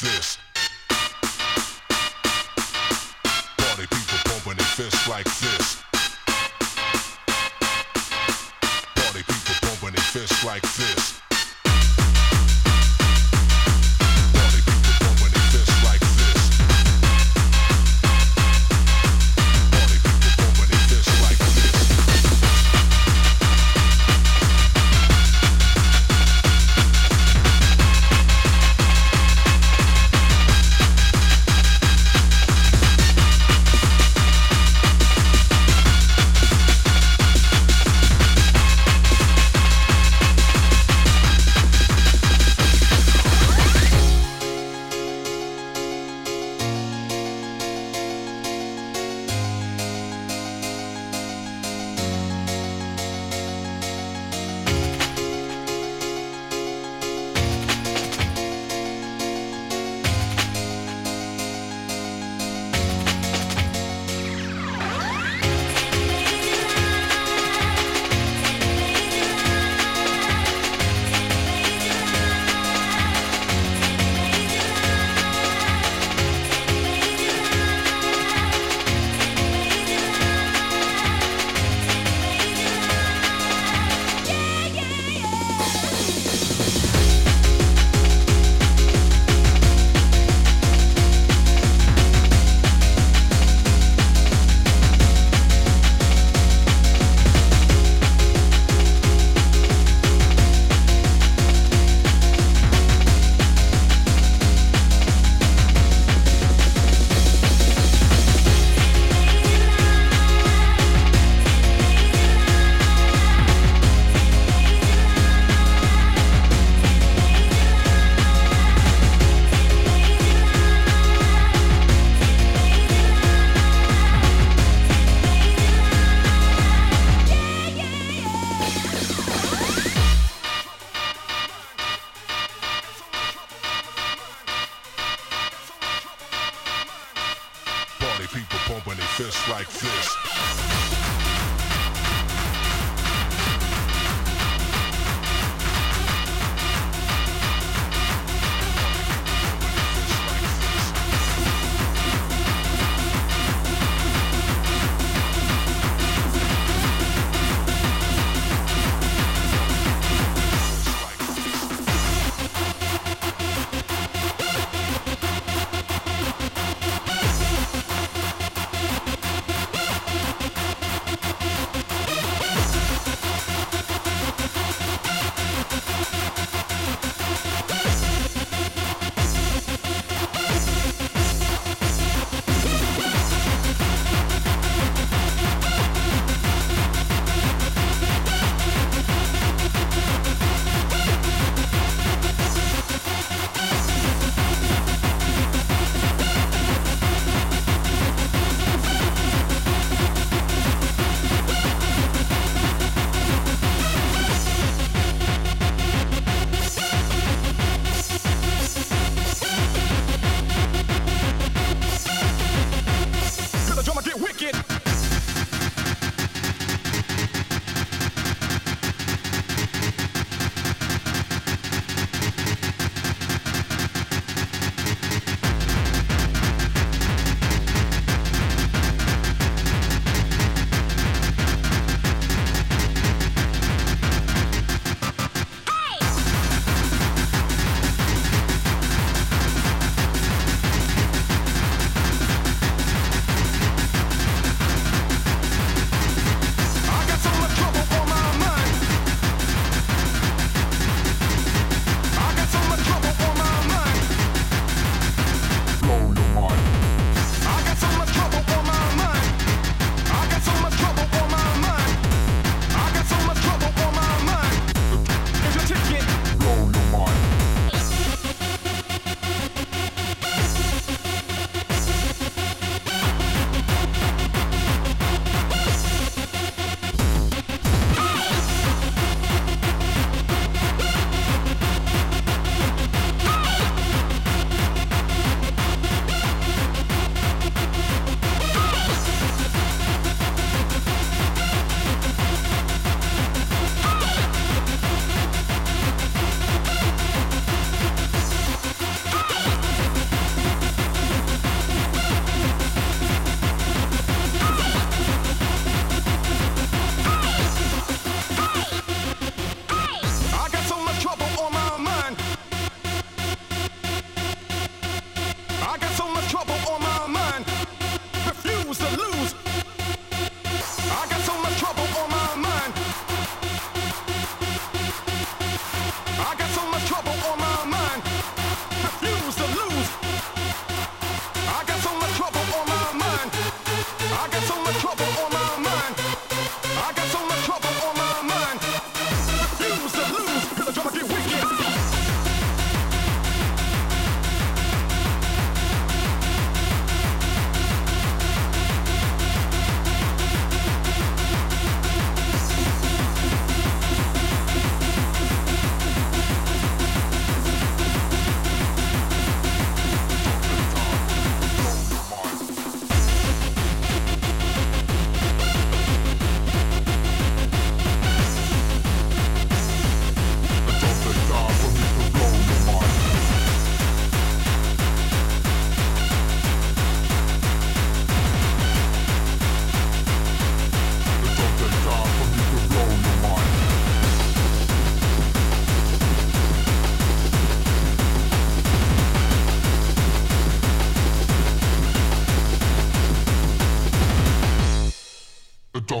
this. Party people pumping their fists like this. Party people pumping their fists like this.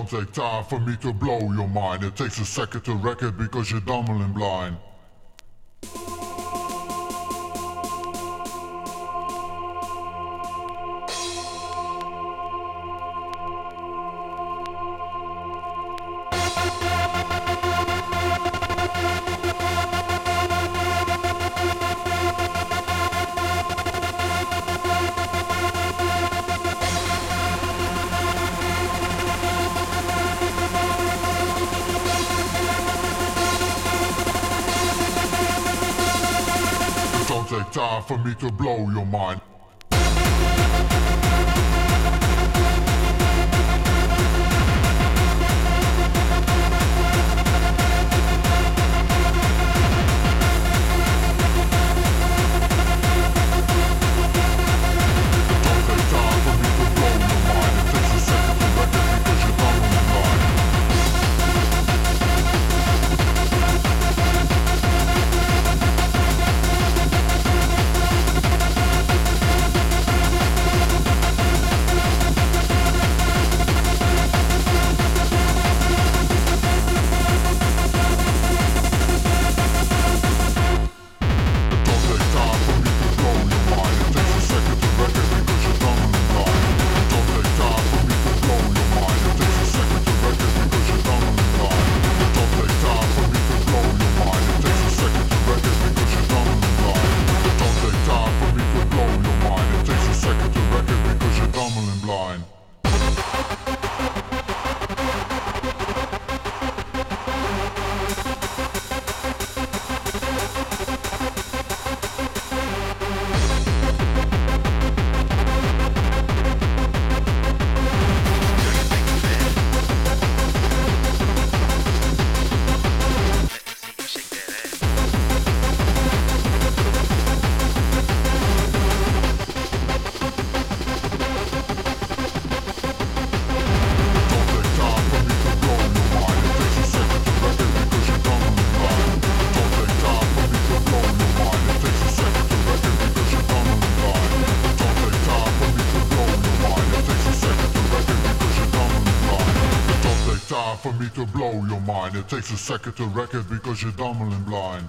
take time for me to blow your mind. It takes a second to wreck it because you're dumb and blind. to blue. It takes a second to wreck it because you're dumb and blind.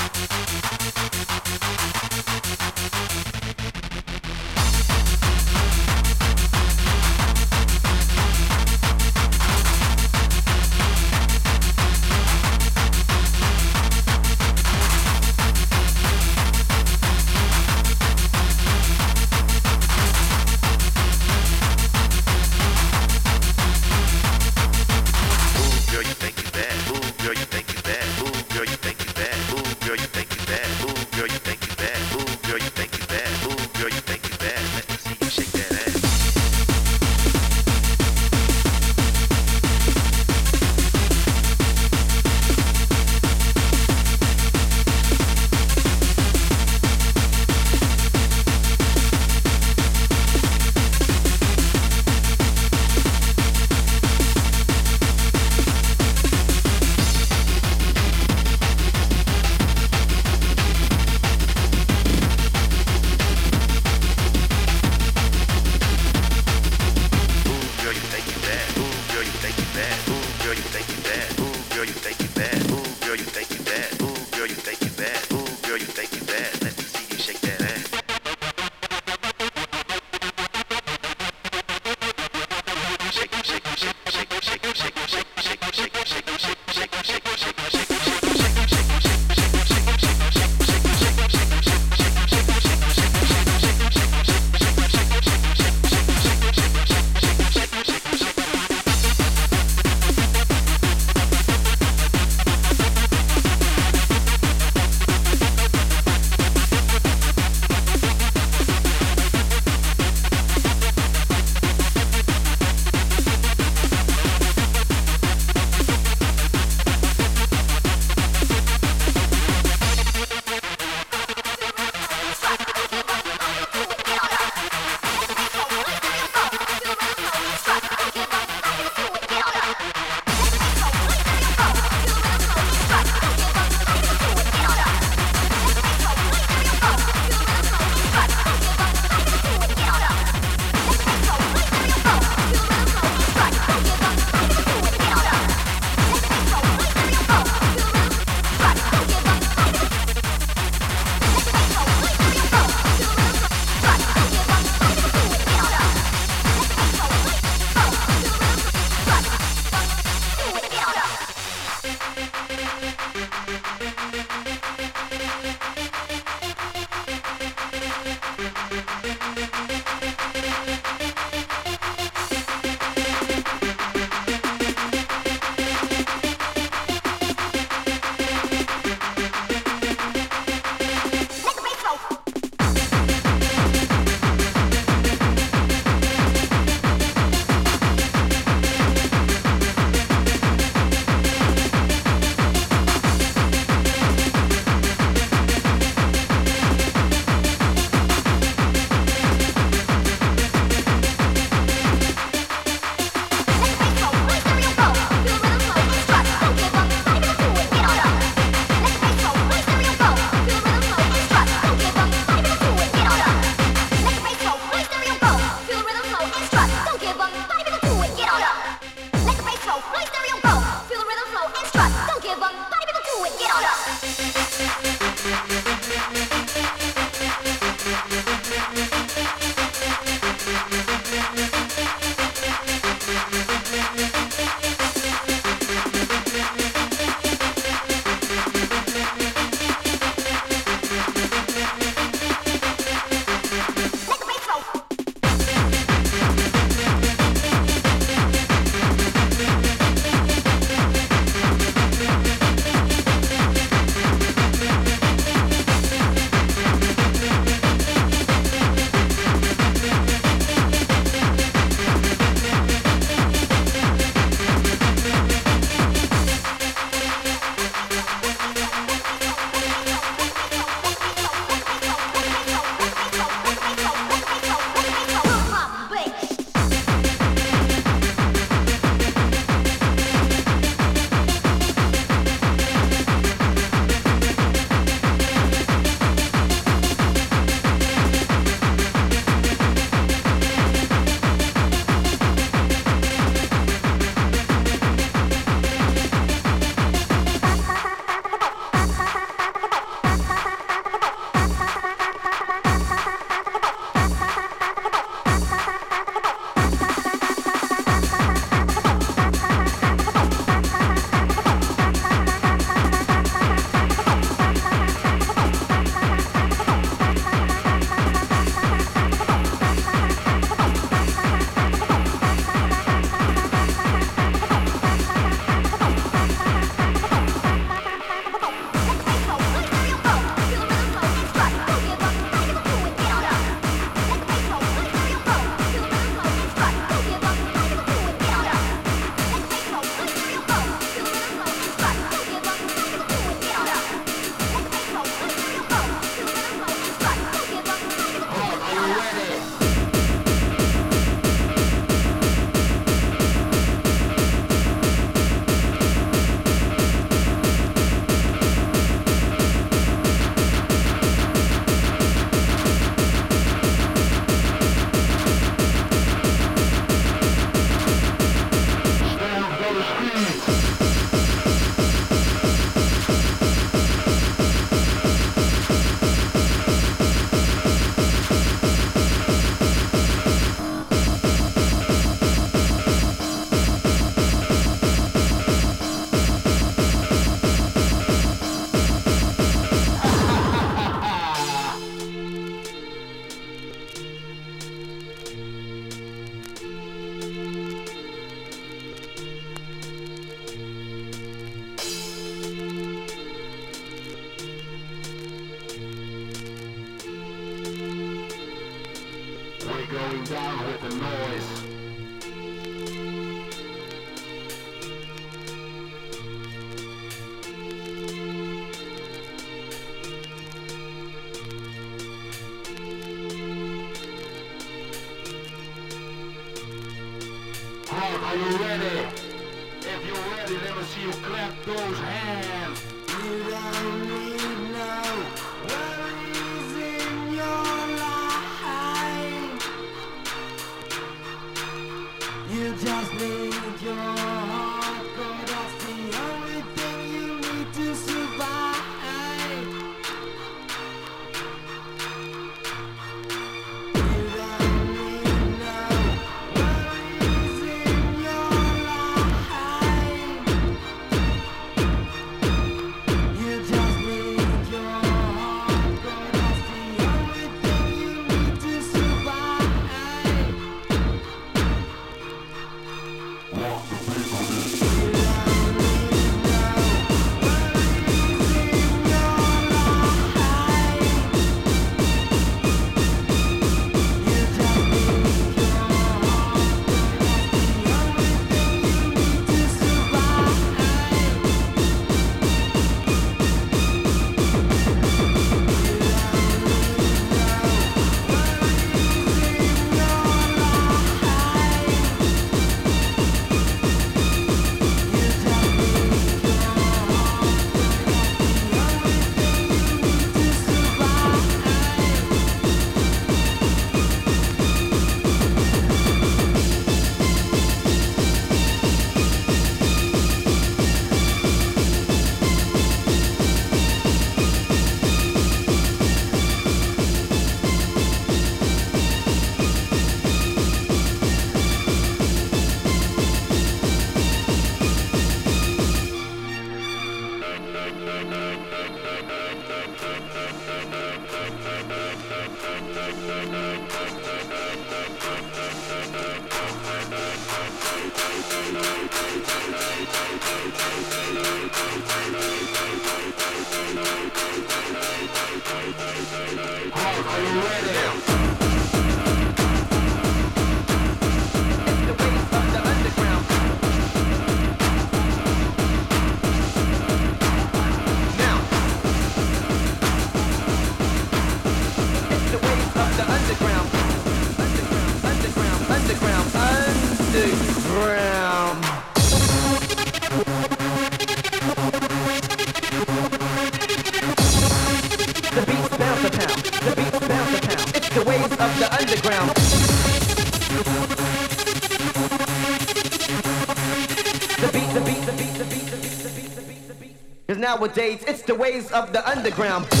Nowadays, it's the ways of the underground.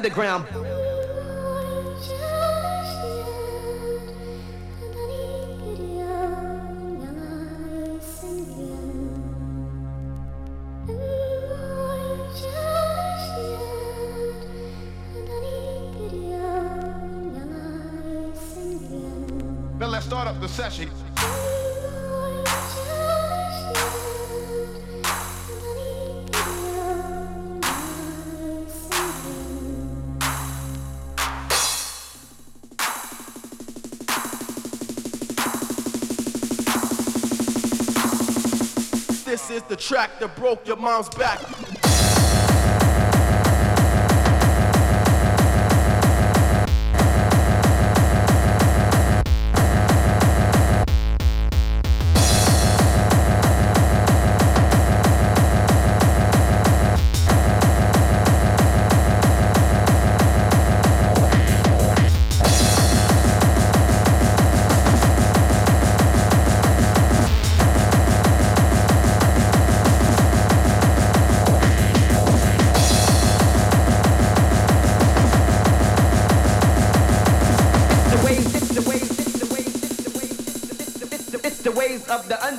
Underground. Now let's start up the session. Is the track that broke your mom's back.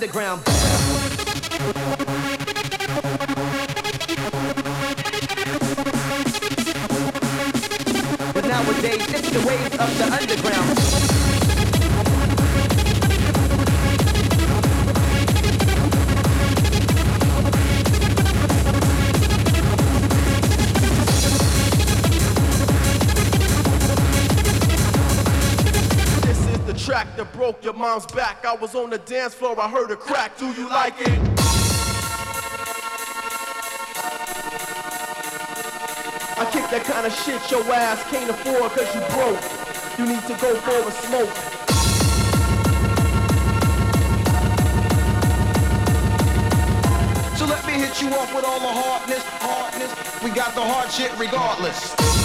underground. But nowadays, it's the wave of the underground. broke your mom's back I was on the dance floor, I heard a crack. Do you like it? I kick that kind of shit your ass can't afford cause you broke. You need to go for a smoke. So let me hit you off with all the hardness, hardness. We got the hard shit regardless.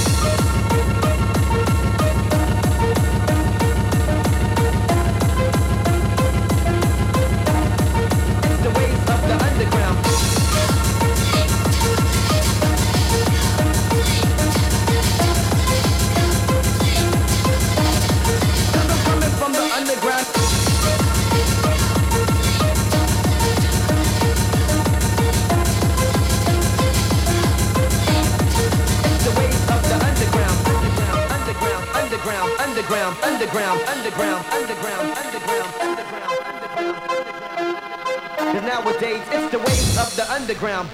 Underground, underground, underground, underground, underground, underground, underground, underground. Nowadays it's the waves of the underground.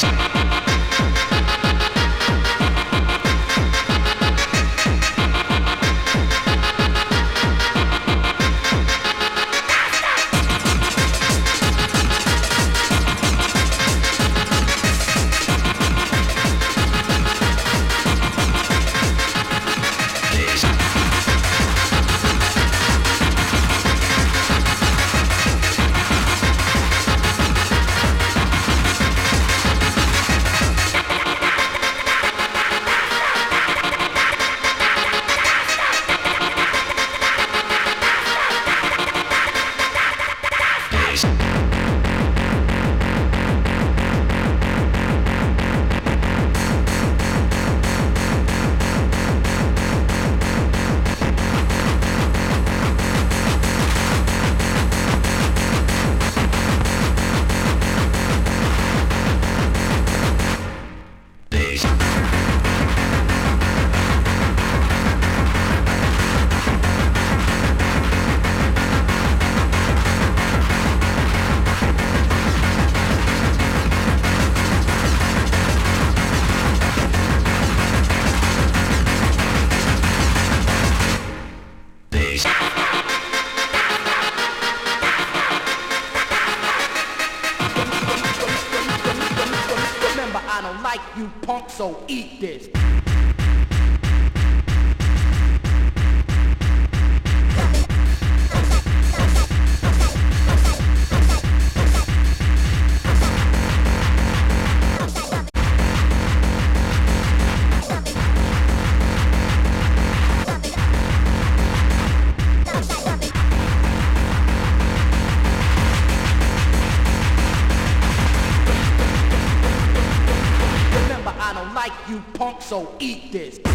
Nation. Eat this.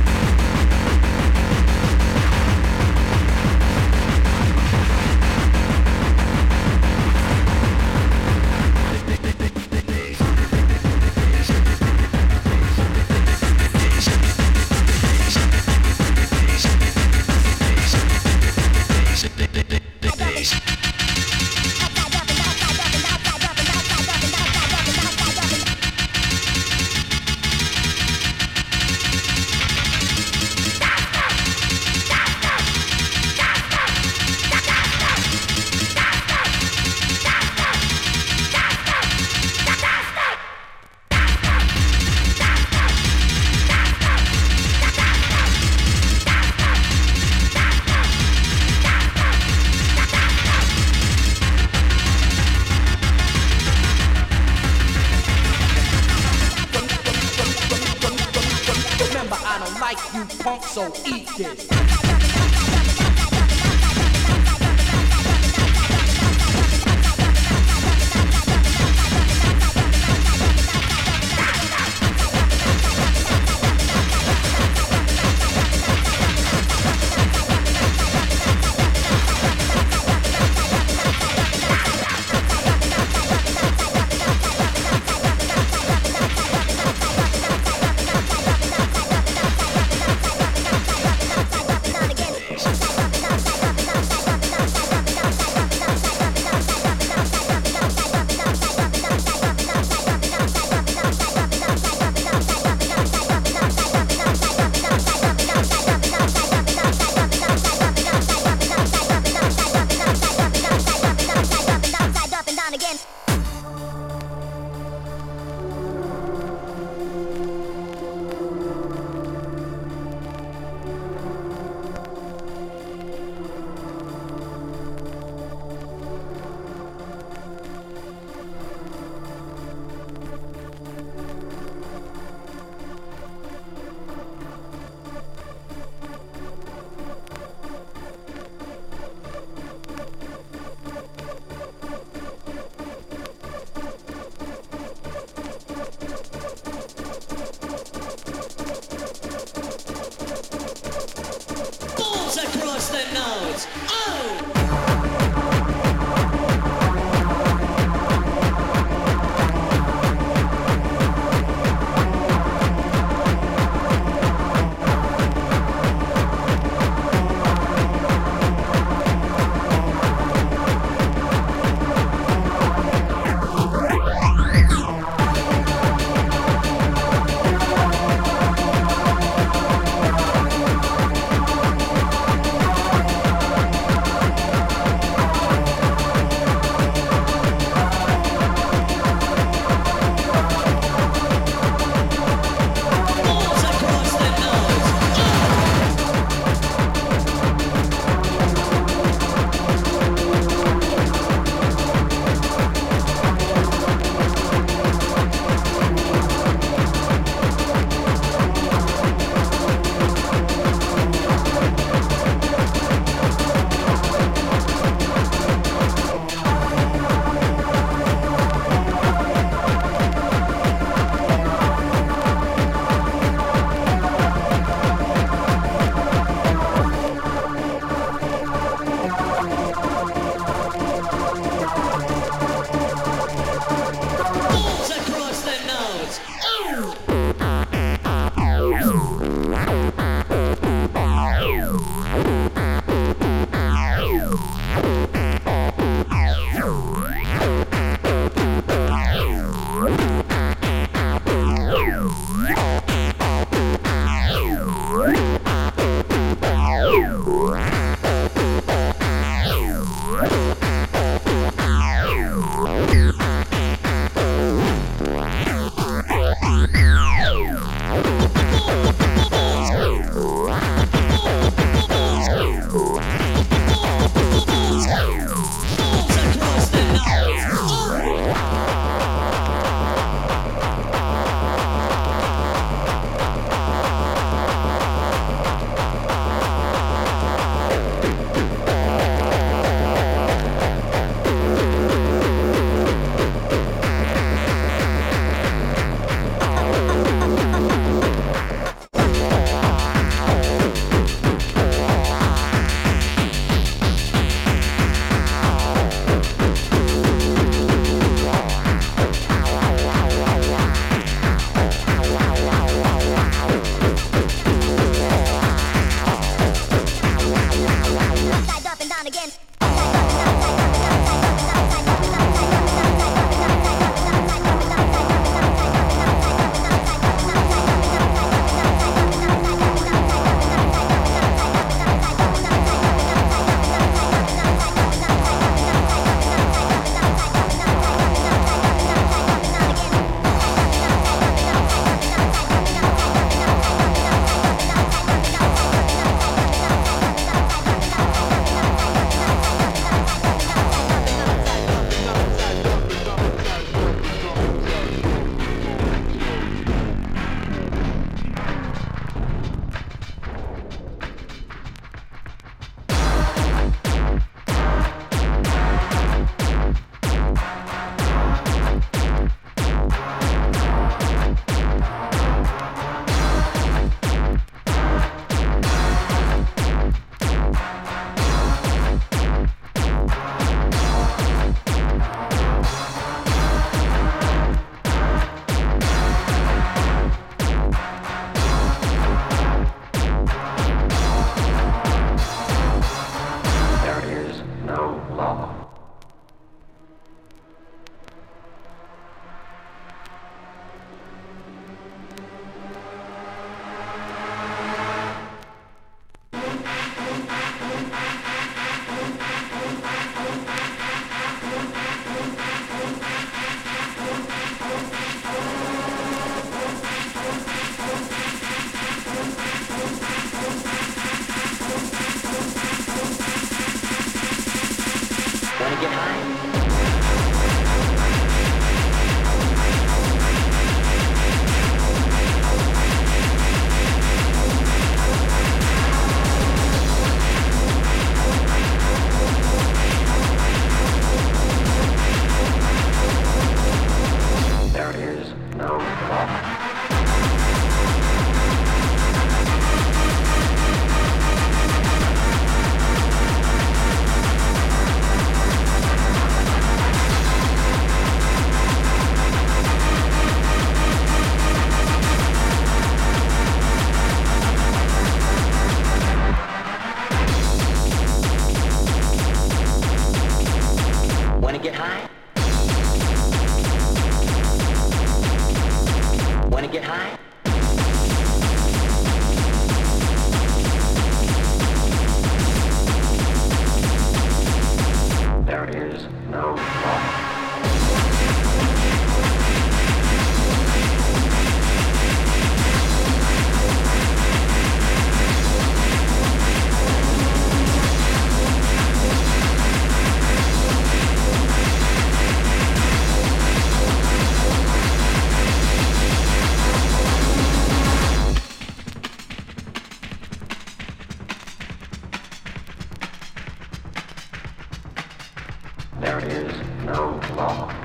There is no law.